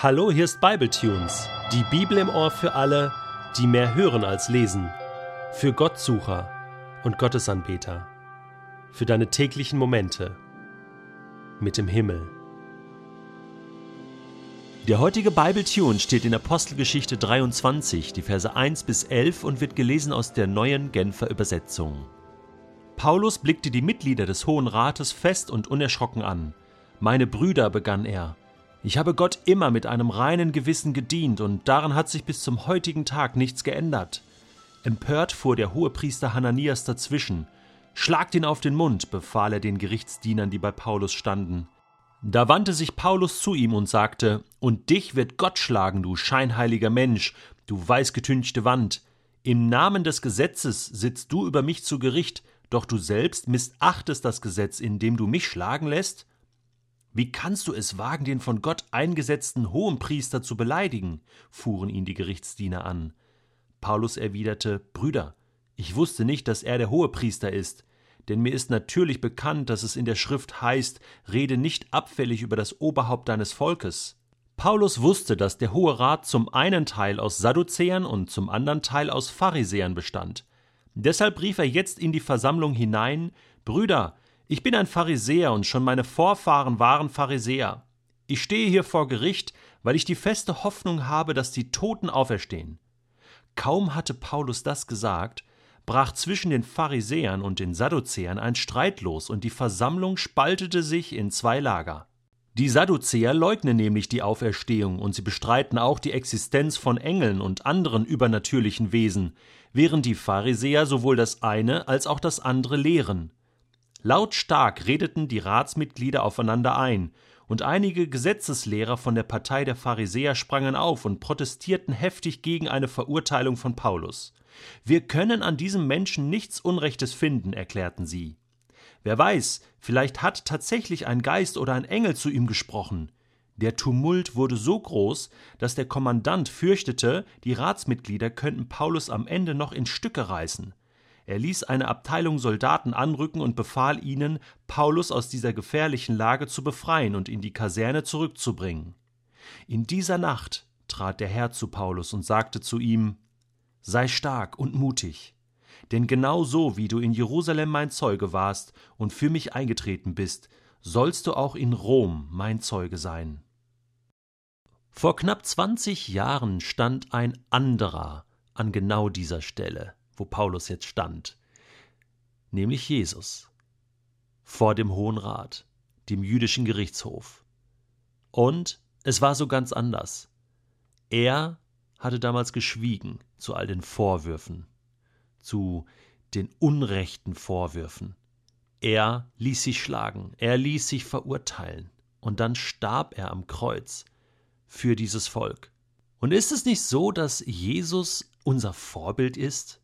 Hallo, hier ist Bibletunes, die Bibel im Ohr für alle, die mehr hören als lesen, für Gottsucher und Gottesanbeter, für deine täglichen Momente mit dem Himmel. Der heutige Bibletune steht in Apostelgeschichte 23, die Verse 1 bis 11 und wird gelesen aus der neuen Genfer Übersetzung. Paulus blickte die Mitglieder des Hohen Rates fest und unerschrocken an. Meine Brüder, begann er, ich habe Gott immer mit einem reinen Gewissen gedient, und daran hat sich bis zum heutigen Tag nichts geändert. Empört fuhr der Hohepriester Hananias dazwischen. Schlagt ihn auf den Mund, befahl er den Gerichtsdienern, die bei Paulus standen. Da wandte sich Paulus zu ihm und sagte: Und dich wird Gott schlagen, du scheinheiliger Mensch, du weißgetünchte Wand. Im Namen des Gesetzes sitzt du über mich zu Gericht, doch du selbst missachtest das Gesetz, indem du mich schlagen lässt? Wie kannst du es wagen, den von Gott eingesetzten Hohenpriester zu beleidigen? fuhren ihn die Gerichtsdiener an. Paulus erwiderte Brüder, ich wusste nicht, dass er der Hohepriester ist, denn mir ist natürlich bekannt, dass es in der Schrift heißt, rede nicht abfällig über das Oberhaupt deines Volkes. Paulus wusste, dass der Hohe Rat zum einen Teil aus Sadduzäern und zum anderen Teil aus Pharisäern bestand. Deshalb rief er jetzt in die Versammlung hinein Brüder, ich bin ein Pharisäer und schon meine Vorfahren waren Pharisäer. Ich stehe hier vor Gericht, weil ich die feste Hoffnung habe, dass die Toten auferstehen. Kaum hatte Paulus das gesagt, brach zwischen den Pharisäern und den Sadduzäern ein Streit los und die Versammlung spaltete sich in zwei Lager. Die Sadduzäer leugnen nämlich die Auferstehung und sie bestreiten auch die Existenz von Engeln und anderen übernatürlichen Wesen, während die Pharisäer sowohl das eine als auch das andere lehren. Lautstark redeten die Ratsmitglieder aufeinander ein, und einige Gesetzeslehrer von der Partei der Pharisäer sprangen auf und protestierten heftig gegen eine Verurteilung von Paulus. Wir können an diesem Menschen nichts Unrechtes finden, erklärten sie. Wer weiß, vielleicht hat tatsächlich ein Geist oder ein Engel zu ihm gesprochen. Der Tumult wurde so groß, dass der Kommandant fürchtete, die Ratsmitglieder könnten Paulus am Ende noch in Stücke reißen. Er ließ eine Abteilung Soldaten anrücken und befahl ihnen, Paulus aus dieser gefährlichen Lage zu befreien und in die Kaserne zurückzubringen. In dieser Nacht trat der Herr zu Paulus und sagte zu ihm Sei stark und mutig, denn genau so wie du in Jerusalem mein Zeuge warst und für mich eingetreten bist, sollst du auch in Rom mein Zeuge sein. Vor knapp zwanzig Jahren stand ein anderer an genau dieser Stelle wo Paulus jetzt stand, nämlich Jesus, vor dem Hohen Rat, dem jüdischen Gerichtshof. Und es war so ganz anders. Er hatte damals geschwiegen zu all den Vorwürfen, zu den unrechten Vorwürfen. Er ließ sich schlagen, er ließ sich verurteilen, und dann starb er am Kreuz für dieses Volk. Und ist es nicht so, dass Jesus unser Vorbild ist?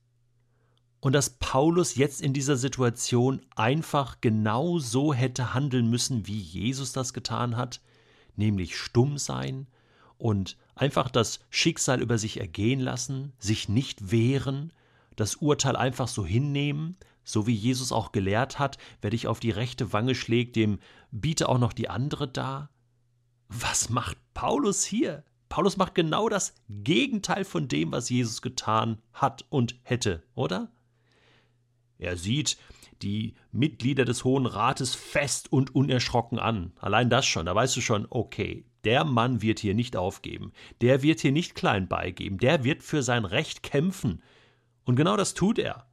Und dass Paulus jetzt in dieser Situation einfach genau so hätte handeln müssen, wie Jesus das getan hat, nämlich stumm sein und einfach das Schicksal über sich ergehen lassen, sich nicht wehren, das Urteil einfach so hinnehmen, so wie Jesus auch gelehrt hat, wer dich auf die rechte Wange schlägt, dem biete auch noch die andere dar. Was macht Paulus hier? Paulus macht genau das Gegenteil von dem, was Jesus getan hat und hätte, oder? Er sieht die Mitglieder des Hohen Rates fest und unerschrocken an. Allein das schon, da weißt du schon, okay, der Mann wird hier nicht aufgeben, der wird hier nicht klein beigeben, der wird für sein Recht kämpfen. Und genau das tut er.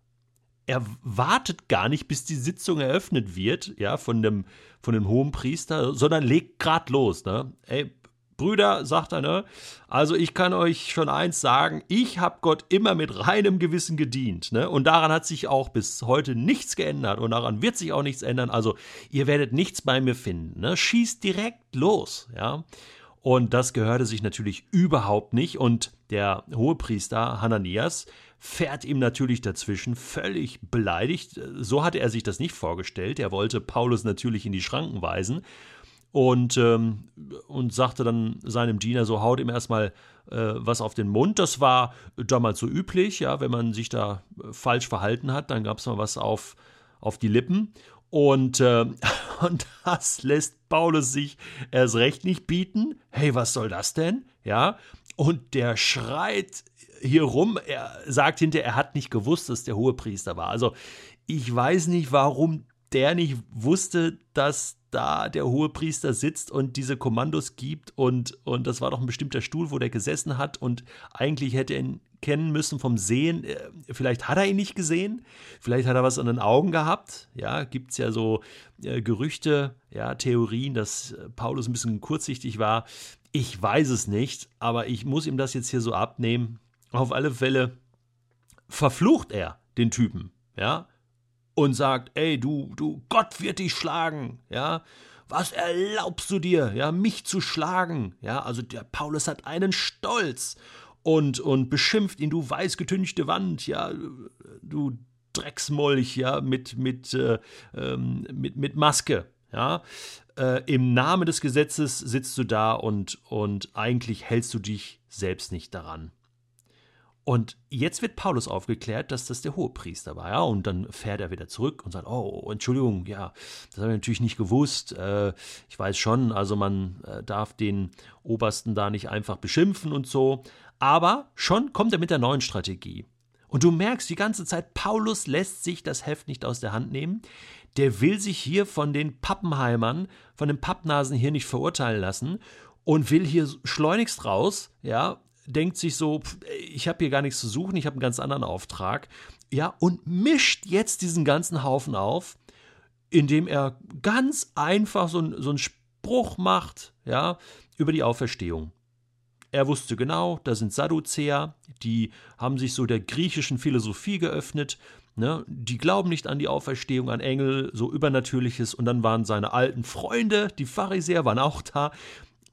Er wartet gar nicht, bis die Sitzung eröffnet wird, ja, von dem, von dem hohen Priester, sondern legt grad los, ne? Ey, Brüder, sagt er, ne? Also ich kann euch schon eins sagen, ich habe Gott immer mit reinem Gewissen gedient, ne? Und daran hat sich auch bis heute nichts geändert und daran wird sich auch nichts ändern. Also ihr werdet nichts bei mir finden, ne? Schießt direkt los, ja? Und das gehörte sich natürlich überhaupt nicht. Und der Hohepriester Hananias fährt ihm natürlich dazwischen, völlig beleidigt. So hatte er sich das nicht vorgestellt. Er wollte Paulus natürlich in die Schranken weisen und, ähm, und sagte dann seinem Diener so, haut ihm erstmal äh, was auf den Mund. Das war damals so üblich, ja, wenn man sich da falsch verhalten hat, dann gab es mal was auf, auf die Lippen. Und, äh, und das lässt Paulus sich erst recht nicht bieten. Hey, was soll das denn? Ja. Und der schreit hier rum. Er sagt hinterher, er hat nicht gewusst, dass der Hohepriester war. Also ich weiß nicht, warum der nicht wusste, dass da der Hohepriester sitzt und diese Kommandos gibt und, und das war doch ein bestimmter Stuhl, wo der gesessen hat und eigentlich hätte er ihn kennen müssen vom Sehen. Äh, vielleicht hat er ihn nicht gesehen, vielleicht hat er was an den Augen gehabt. Ja, gibt es ja so äh, Gerüchte, ja, Theorien, dass äh, Paulus ein bisschen kurzsichtig war. Ich weiß es nicht, aber ich muss ihm das jetzt hier so abnehmen. Auf alle Fälle verflucht er den Typen, ja, und sagt, ey, du, du, Gott wird dich schlagen, ja. Was erlaubst du dir, ja, mich zu schlagen? Ja, also der Paulus hat einen Stolz und, und beschimpft ihn, du weißgetünchte Wand, ja, du Drecksmolch, ja, mit, mit, äh, ähm, mit, mit Maske, ja. Äh, Im Namen des Gesetzes sitzt du da und, und eigentlich hältst du dich selbst nicht daran. Und jetzt wird Paulus aufgeklärt, dass das der Hohepriester war, ja, und dann fährt er wieder zurück und sagt, oh, Entschuldigung, ja, das habe ich natürlich nicht gewusst. Äh, ich weiß schon, also man äh, darf den Obersten da nicht einfach beschimpfen und so. Aber schon kommt er mit der neuen Strategie. Und du merkst die ganze Zeit, Paulus lässt sich das Heft nicht aus der Hand nehmen. Der will sich hier von den Pappenheimern, von den Pappnasen hier nicht verurteilen lassen und will hier schleunigst raus, ja, denkt sich so, ich habe hier gar nichts zu suchen, ich habe einen ganz anderen Auftrag, ja, und mischt jetzt diesen ganzen Haufen auf, indem er ganz einfach so, so einen Spruch macht, ja, über die Auferstehung. Er wusste genau, da sind Sadduzäer, die haben sich so der griechischen Philosophie geöffnet, ne? die glauben nicht an die Auferstehung, an Engel, so Übernatürliches. Und dann waren seine alten Freunde, die Pharisäer, waren auch da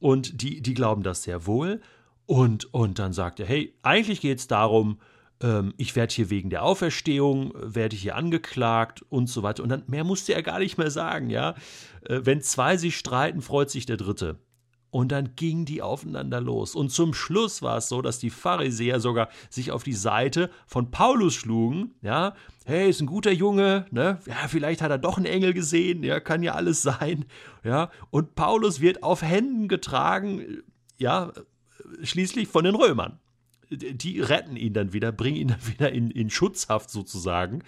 und die, die glauben das sehr wohl. Und, und dann sagt er, hey, eigentlich geht es darum, ähm, ich werde hier wegen der Auferstehung, werde hier angeklagt und so weiter. Und dann mehr musste er gar nicht mehr sagen, ja. Äh, wenn zwei sich streiten, freut sich der Dritte. Und dann gingen die aufeinander los. Und zum Schluss war es so, dass die Pharisäer sogar sich auf die Seite von Paulus schlugen. Ja, hey, ist ein guter Junge, ne? Ja, vielleicht hat er doch einen Engel gesehen, ja, kann ja alles sein. Ja, und Paulus wird auf Händen getragen, ja, schließlich von den Römern. Die retten ihn dann wieder, bringen ihn dann wieder in, in Schutzhaft sozusagen.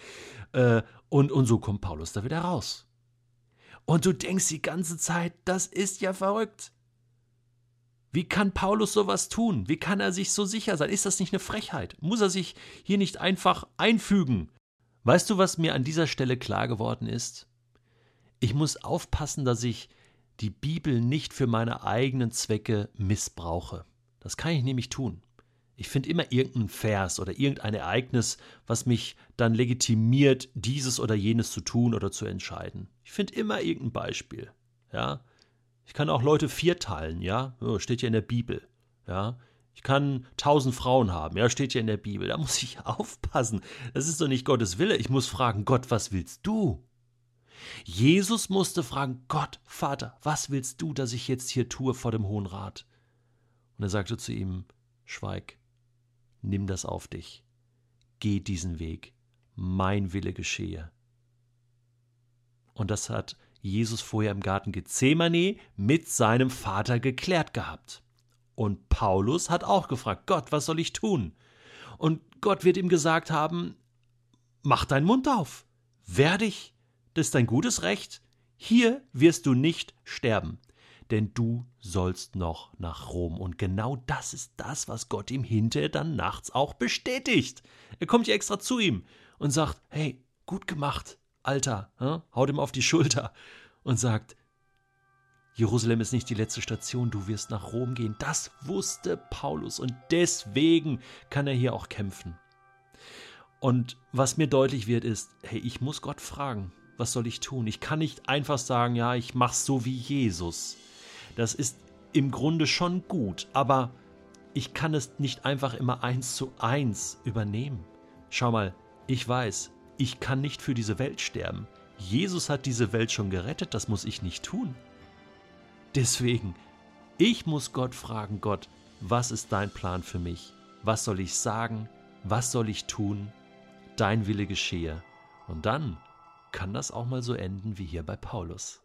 Äh, und, und so kommt Paulus da wieder raus. Und du denkst die ganze Zeit, das ist ja verrückt. Wie kann Paulus sowas tun? Wie kann er sich so sicher sein? Ist das nicht eine Frechheit? Muss er sich hier nicht einfach einfügen? Weißt du, was mir an dieser Stelle klar geworden ist? Ich muss aufpassen, dass ich die Bibel nicht für meine eigenen Zwecke missbrauche. Das kann ich nämlich tun. Ich finde immer irgendeinen Vers oder irgendein Ereignis, was mich dann legitimiert, dieses oder jenes zu tun oder zu entscheiden. Ich finde immer irgendein Beispiel. Ja. Ich kann auch Leute vierteilen, ja. Oh, steht ja in der Bibel. Ja. Ich kann tausend Frauen haben, ja, steht ja in der Bibel. Da muss ich aufpassen. Das ist doch nicht Gottes Wille. Ich muss fragen, Gott, was willst du? Jesus musste fragen, Gott, Vater, was willst du, dass ich jetzt hier tue vor dem Hohen Rat? Und er sagte zu ihm, Schweig, nimm das auf dich, geh diesen Weg, mein Wille geschehe. Und das hat Jesus vorher im Garten Gethsemane mit seinem Vater geklärt gehabt. Und Paulus hat auch gefragt, Gott, was soll ich tun? Und Gott wird ihm gesagt haben, mach deinen Mund auf, wehr dich, das ist dein gutes Recht, hier wirst du nicht sterben denn du sollst noch nach Rom. Und genau das ist das, was Gott ihm hinterher dann nachts auch bestätigt. Er kommt ja extra zu ihm und sagt, hey, gut gemacht, Alter, haut ihm auf die Schulter und sagt, Jerusalem ist nicht die letzte Station, du wirst nach Rom gehen. Das wusste Paulus und deswegen kann er hier auch kämpfen. Und was mir deutlich wird, ist, hey, ich muss Gott fragen, was soll ich tun? Ich kann nicht einfach sagen, ja, ich mach's so wie Jesus. Das ist im Grunde schon gut, aber ich kann es nicht einfach immer eins zu eins übernehmen. Schau mal, ich weiß, ich kann nicht für diese Welt sterben. Jesus hat diese Welt schon gerettet, das muss ich nicht tun. Deswegen, ich muss Gott fragen, Gott, was ist dein Plan für mich? Was soll ich sagen? Was soll ich tun? Dein Wille geschehe. Und dann kann das auch mal so enden wie hier bei Paulus.